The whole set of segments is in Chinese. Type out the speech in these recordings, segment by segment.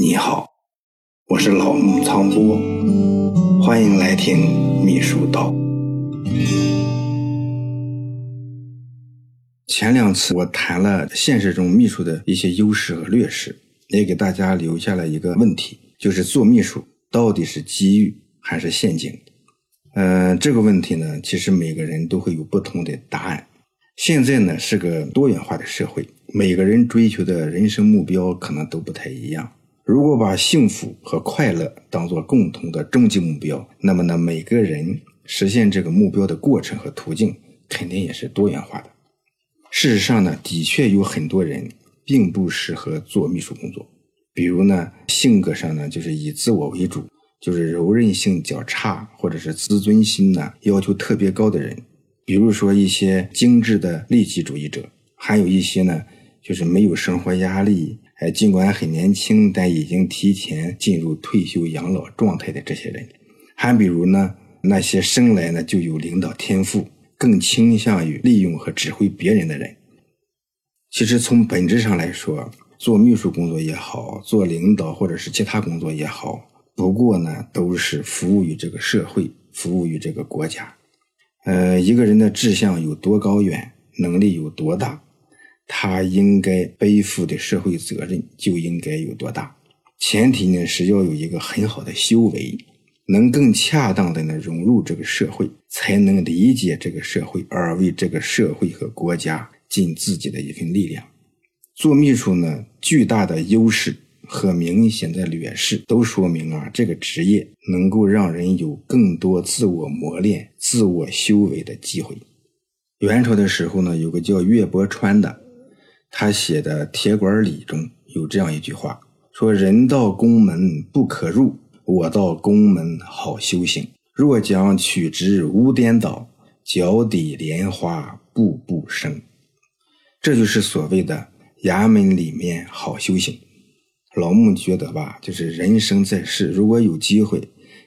你好，我是老木苍波，欢迎来听秘书道。前两次我谈了现实中秘书的一些优势和劣势，也给大家留下了一个问题，就是做秘书到底是机遇还是陷阱？嗯，这个问题呢，其实每个人都会有不同的答案。现在呢是个多元化的社会，每个人追求的人生目标可能都不太一样。如果把幸福和快乐当做共同的终极目标，那么呢，每个人实现这个目标的过程和途径肯定也是多元化的。事实上呢，的确有很多人并不适合做秘书工作，比如呢，性格上呢就是以自我为主，就是柔韧性较差，或者是自尊心呢要求特别高的人，比如说一些精致的利己主义者，还有一些呢就是没有生活压力。哎，尽管很年轻，但已经提前进入退休养老状态的这些人，还比如呢，那些生来呢就有领导天赋，更倾向于利用和指挥别人的人。其实从本质上来说，做秘书工作也好，做领导或者是其他工作也好，不过呢都是服务于这个社会，服务于这个国家。呃，一个人的志向有多高远，能力有多大。他应该背负的社会责任就应该有多大？前提呢是要有一个很好的修为，能更恰当的呢融入这个社会，才能理解这个社会，而为这个社会和国家尽自己的一份力量。做秘书呢，巨大的优势和明显的劣势，都说明啊，这个职业能够让人有更多自我磨练、自我修为的机会。元朝的时候呢，有个叫岳伯川的。他写的《铁拐礼》中有这样一句话，说：“人到宫门不可入，我到宫门好修行。若将取之无颠倒，脚底莲花步步生。”这就是所谓的衙门里面好修行。老穆觉得吧，就是人生在世，如果有机会，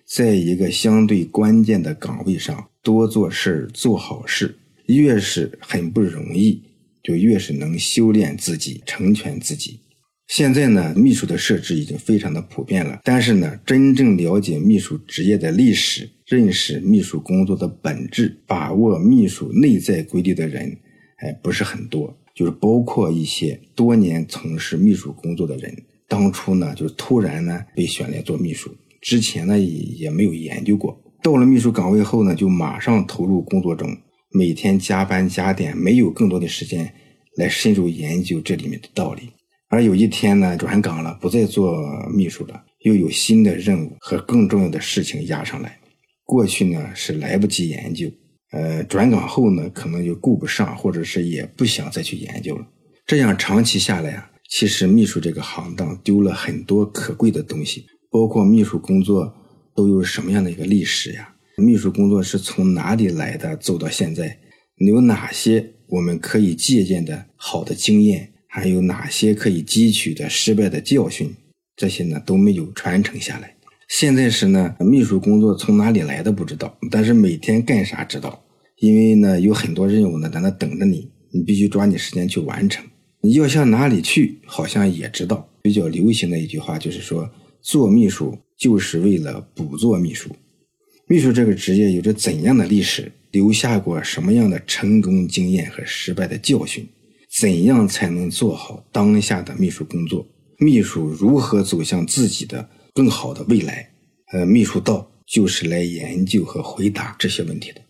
在一个相对关键的岗位上多做事做好事，越是很不容易。就越是能修炼自己、成全自己。现在呢，秘书的设置已经非常的普遍了，但是呢，真正了解秘书职业的历史、认识秘书工作的本质、把握秘书内在规律的人，哎，不是很多。就是包括一些多年从事秘书工作的人，当初呢，就突然呢被选来做秘书，之前呢也也没有研究过，到了秘书岗位后呢，就马上投入工作中。每天加班加点，没有更多的时间来深入研究这里面的道理。而有一天呢，转岗了，不再做秘书了，又有新的任务和更重要的事情压上来。过去呢是来不及研究，呃，转岗后呢可能就顾不上，或者是也不想再去研究了。这样长期下来啊，其实秘书这个行当丢了很多可贵的东西，包括秘书工作都有什么样的一个历史呀？秘书工作是从哪里来的？走到现在，有哪些我们可以借鉴的好的经验？还有哪些可以汲取的失败的教训？这些呢都没有传承下来。现在是呢，秘书工作从哪里来的不知道，但是每天干啥知道？因为呢有很多任务呢在那等着你，你必须抓紧时间去完成。你要向哪里去，好像也知道。比较流行的一句话就是说，做秘书就是为了不做秘书。秘书这个职业有着怎样的历史？留下过什么样的成功经验和失败的教训？怎样才能做好当下的秘书工作？秘书如何走向自己的更好的未来？呃，秘书道就是来研究和回答这些问题的。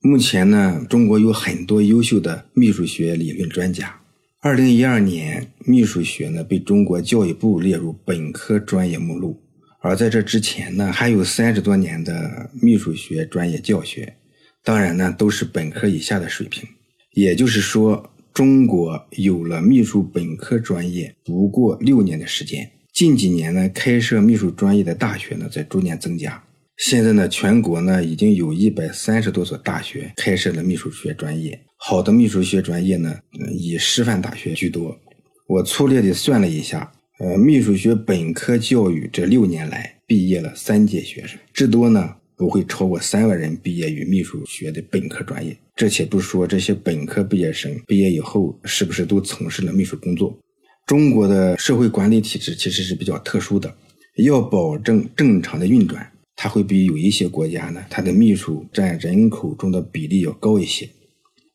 目前呢，中国有很多优秀的秘书学理论专家。二零一二年，秘书学呢被中国教育部列入本科专业目录。而在这之前呢，还有三十多年的秘书学专业教学，当然呢都是本科以下的水平。也就是说，中国有了秘书本科专业不过六年的时间。近几年呢，开设秘书专业的大学呢在逐年增加。现在呢，全国呢已经有一百三十多所大学开设了秘书学专业。好的秘书学专业呢，以师范大学居多。我粗略的算了一下。呃，秘书学本科教育这六年来毕业了三届学生，至多呢不会超过三万人毕业于秘书学的本科专业。这且不说这些本科毕业生毕业以后是不是都从事了秘书工作，中国的社会管理体制其实是比较特殊的，要保证正常的运转，它会比有一些国家呢，它的秘书占人口中的比例要高一些。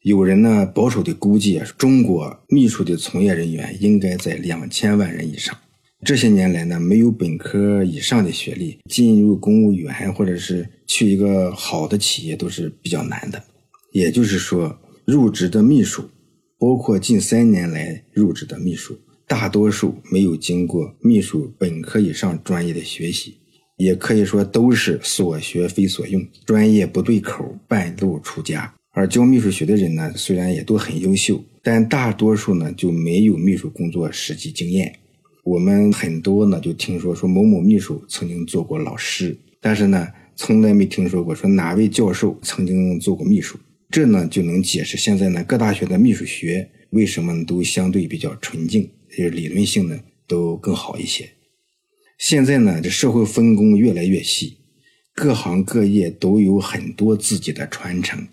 有人呢保守的估计，中国秘书的从业人员应该在两千万人以上。这些年来呢，没有本科以上的学历进入公务员或者是去一个好的企业都是比较难的。也就是说，入职的秘书，包括近三年来入职的秘书，大多数没有经过秘书本科以上专业的学习，也可以说都是所学非所用，专业不对口，半路出家。而教秘书学的人呢，虽然也都很优秀，但大多数呢就没有秘书工作实际经验。我们很多呢就听说说某某秘书曾经做过老师，但是呢从来没听说过说哪位教授曾经做过秘书。这呢就能解释现在呢各大学的秘书学为什么都相对比较纯净，就是理论性呢都更好一些。现在呢这社会分工越来越细，各行各业都有很多自己的传承。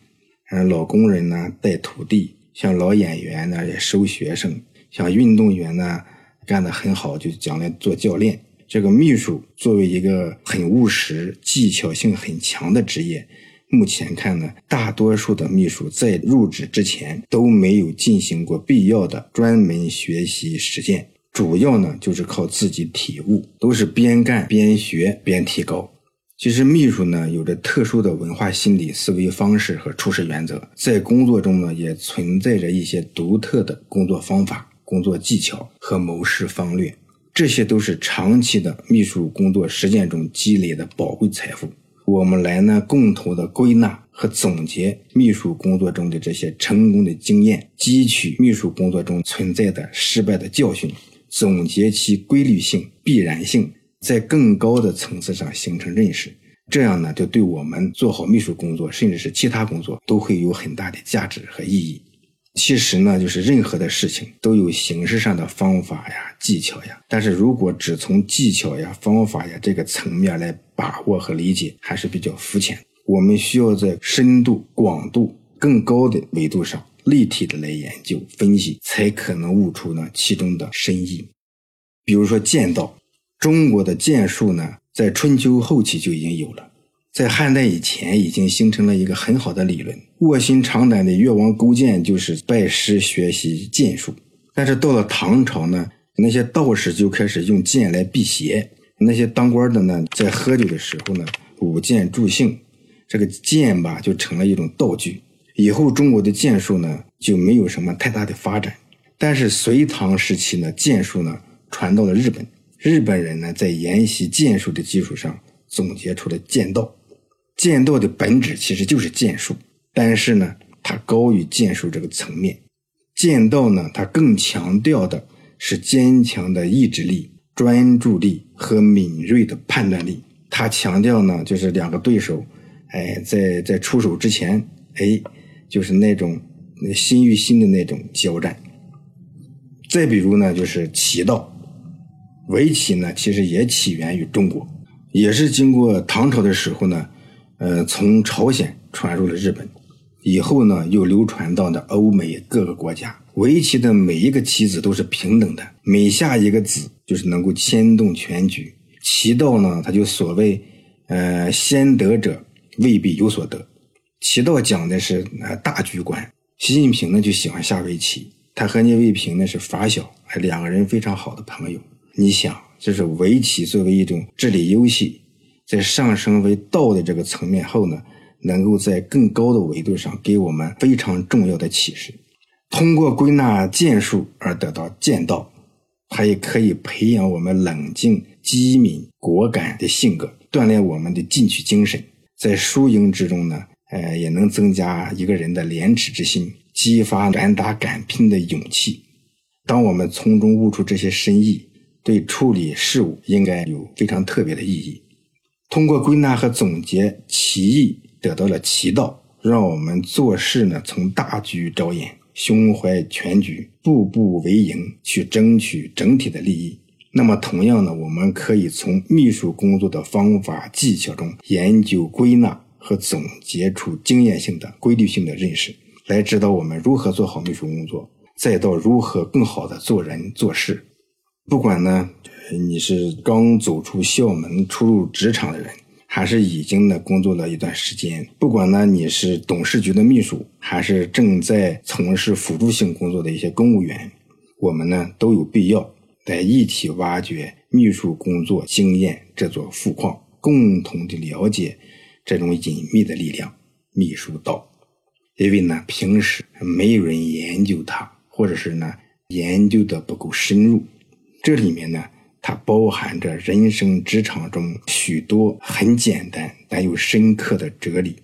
嗯，老工人呢带徒弟，像老演员呢也收学生，像运动员呢。干得很好，就将来做教练。这个秘书作为一个很务实、技巧性很强的职业，目前看呢，大多数的秘书在入职之前都没有进行过必要的专门学习实践，主要呢就是靠自己体悟，都是边干边学边提高。其实秘书呢有着特殊的文化心理、思维方式和处事原则，在工作中呢也存在着一些独特的工作方法。工作技巧和谋事方略，这些都是长期的秘书工作实践中积累的宝贵财富。我们来呢，共同的归纳和总结秘书工作中的这些成功的经验，汲取秘书工作中存在的失败的教训，总结其规律性、必然性，在更高的层次上形成认识。这样呢，就对我们做好秘书工作，甚至是其他工作，都会有很大的价值和意义。其实呢，就是任何的事情都有形式上的方法呀、技巧呀。但是如果只从技巧呀、方法呀这个层面来把握和理解，还是比较肤浅。我们需要在深度、广度更高的维度上，立体的来研究、分析，才可能悟出呢其中的深意。比如说剑道，中国的剑术呢，在春秋后期就已经有了。在汉代以前，已经形成了一个很好的理论。卧薪尝胆的越王勾践就是拜师学习剑术。但是到了唐朝呢，那些道士就开始用剑来辟邪；那些当官的呢，在喝酒的时候呢，舞剑助兴。这个剑吧，就成了一种道具。以后中国的剑术呢，就没有什么太大的发展。但是隋唐时期呢，剑术呢传到了日本，日本人呢在研习剑术的基础上，总结出了剑道。剑道的本质其实就是剑术，但是呢，它高于剑术这个层面。剑道呢，它更强调的是坚强的意志力、专注力和敏锐的判断力。它强调呢，就是两个对手，哎，在在出手之前，哎，就是那种心与心的那种交战。再比如呢，就是棋道，围棋呢，其实也起源于中国，也是经过唐朝的时候呢。呃，从朝鲜传入了日本，以后呢，又流传到了欧美各个国家。围棋的每一个棋子都是平等的，每下一个子就是能够牵动全局。棋道呢，它就所谓，呃，先得者未必有所得。棋道讲的是呃大局观。习近平呢就喜欢下围棋，他和聂卫平呢是发小，还两个人非常好的朋友。你想，这是围棋作为一种智力游戏。在上升为道的这个层面后呢，能够在更高的维度上给我们非常重要的启示。通过归纳剑术而得到剑道，它也可以培养我们冷静、机敏、果敢的性格，锻炼我们的进取精神。在输赢之中呢，呃，也能增加一个人的廉耻之心，激发敢打敢拼的勇气。当我们从中悟出这些深意，对处理事物应该有非常特别的意义。通过归纳和总结其意，得到了其道，让我们做事呢从大局着眼，胸怀全局，步步为营，去争取整体的利益。那么，同样呢，我们可以从秘书工作的方法技巧中研究归纳和总结出经验性的、规律性的认识，来指导我们如何做好秘书工作，再到如何更好的做人做事。不管呢你是刚走出校门初入职场的人，还是已经呢工作了一段时间，不管呢你是董事局的秘书，还是正在从事辅助性工作的一些公务员，我们呢都有必要在一起挖掘秘书工作经验这座富矿，共同的了解这种隐秘的力量——秘书道。因为呢平时没有人研究它，或者是呢研究的不够深入，这里面呢。它包含着人生职场中许多很简单但又深刻的哲理，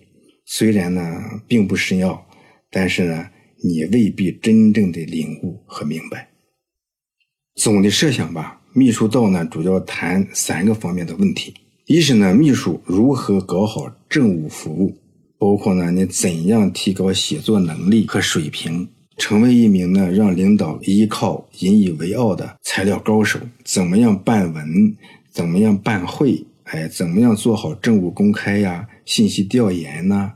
虽然呢并不深奥，但是呢你未必真正的领悟和明白。总的设想吧，秘书道呢主要谈三个方面的问题：一是呢秘书如何搞好政务服务，包括呢你怎样提高写作能力和水平。成为一名呢让领导依靠、引以为傲的材料高手，怎么样办文？怎么样办会？哎，怎么样做好政务公开呀、信息调研呐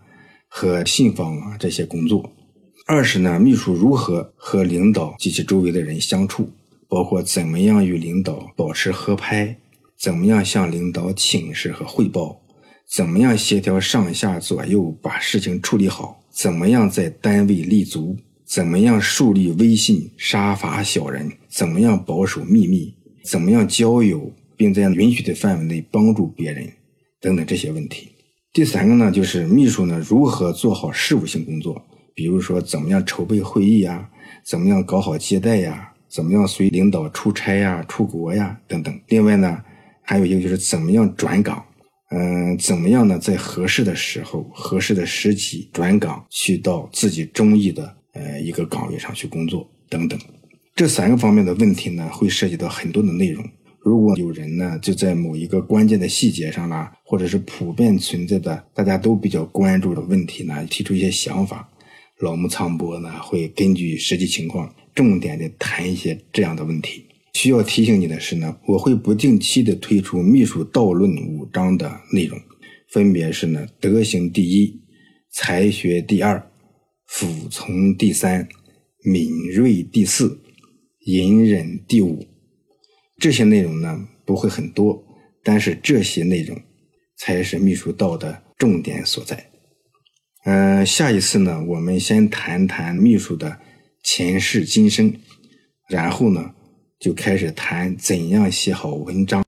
和信访啊这些工作？二是呢，秘书如何和领导及其周围的人相处，包括怎么样与领导保持合拍，怎么样向领导请示和汇报，怎么样协调上下左右把事情处理好，怎么样在单位立足。怎么样树立威信，杀伐小人？怎么样保守秘密？怎么样交友，并在允许的范围内帮助别人？等等这些问题。第三个呢，就是秘书呢如何做好事务性工作，比如说怎么样筹备会议呀，怎么样搞好接待呀，怎么样随领导出差呀、出国呀等等。另外呢，还有一个就是怎么样转岗，嗯，怎么样呢，在合适的时候、合适的时机转岗，去到自己中意的。呃，一个岗位上去工作等等，这三个方面的问题呢，会涉及到很多的内容。如果有人呢，就在某一个关键的细节上啦，或者是普遍存在的大家都比较关注的问题呢，提出一些想法，老木苍波呢会根据实际情况，重点的谈一些这样的问题。需要提醒你的是呢，我会不定期的推出秘书道论五章的内容，分别是呢，德行第一，才学第二。服从第三，敏锐第四，隐忍第五。这些内容呢不会很多，但是这些内容才是秘书道的重点所在。嗯，下一次呢，我们先谈谈秘书的前世今生，然后呢就开始谈怎样写好文章。